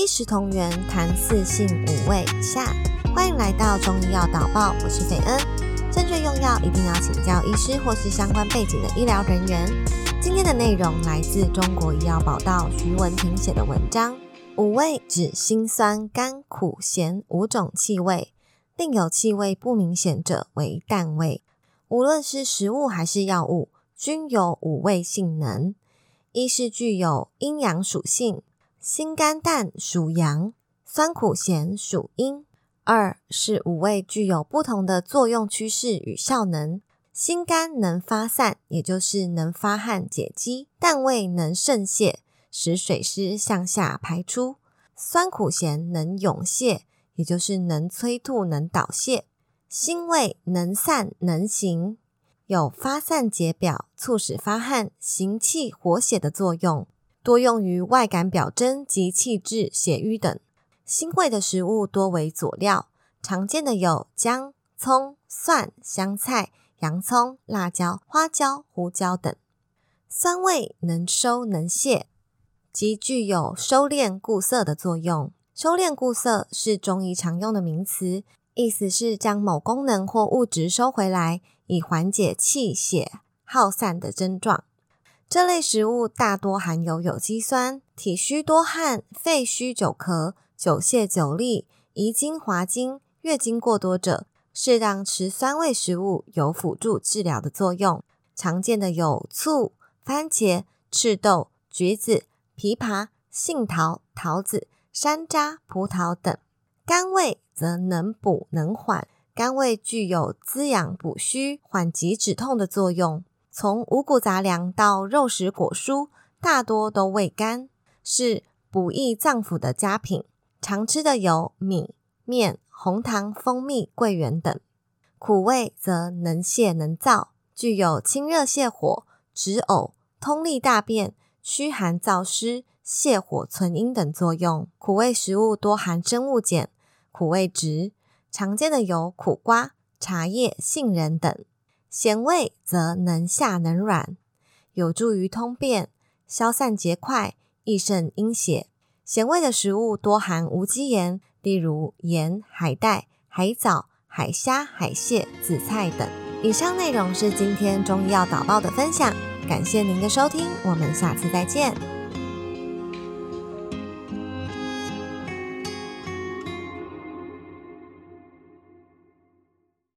一食同源，谈四性五味下。欢迎来到中医药导报，我是斐恩。正确用药一定要请教医师或是相关背景的医疗人员。今天的内容来自中国医药宝道徐文婷写的文章。五味指辛酸甘苦咸五种气味，另有气味不明显者为淡味。无论是食物还是药物，均有五味性能。一是具有阴阳属性。辛甘淡属阳，酸苦咸属阴。二是五味具有不同的作用趋势与效能。辛甘能发散，也就是能发汗解肌；淡味能渗泄，使水湿向下排出；酸苦咸能涌泄，也就是能催吐、能导泄。辛味能散能行，有发散解表、促使发汗、行气活血的作用。多用于外感表征及气滞、血瘀等。辛味的食物多为佐料，常见的有姜、葱、蒜、香菜、洋葱、辣椒、花椒、胡椒等。酸味能收能泄，即具有收敛固涩的作用。收敛固涩是中医常用的名词，意思是将某功能或物质收回来，以缓解气血耗散的症状。这类食物大多含有有机酸，体虚多汗、肺虚久咳、久泻久痢、遗精滑精、月经过多者，适当吃酸味食物有辅助治疗的作用。常见的有醋、番茄、赤豆、橘子、枇杷、杏桃、桃子、山楂、葡萄等。甘味则能补能缓，甘味具有滋养补虚、缓急止痛的作用。从五谷杂粮到肉食果蔬，大多都味甘，是补益脏腑的佳品。常吃的有米、面、红糖、蜂蜜、桂圆等。苦味则能泻能燥，具有清热泻火、止呕、通利大便、驱寒燥湿、泻火存阴等作用。苦味食物多含生物碱、苦味值，常见的有苦瓜、茶叶、杏仁等。咸味则能下能软，有助于通便、消散结块、益肾阴血。咸味的食物多含无机盐，例如盐、海带、海藻、海虾、海蟹、紫菜等。以上内容是今天中医药导报的分享，感谢您的收听，我们下次再见。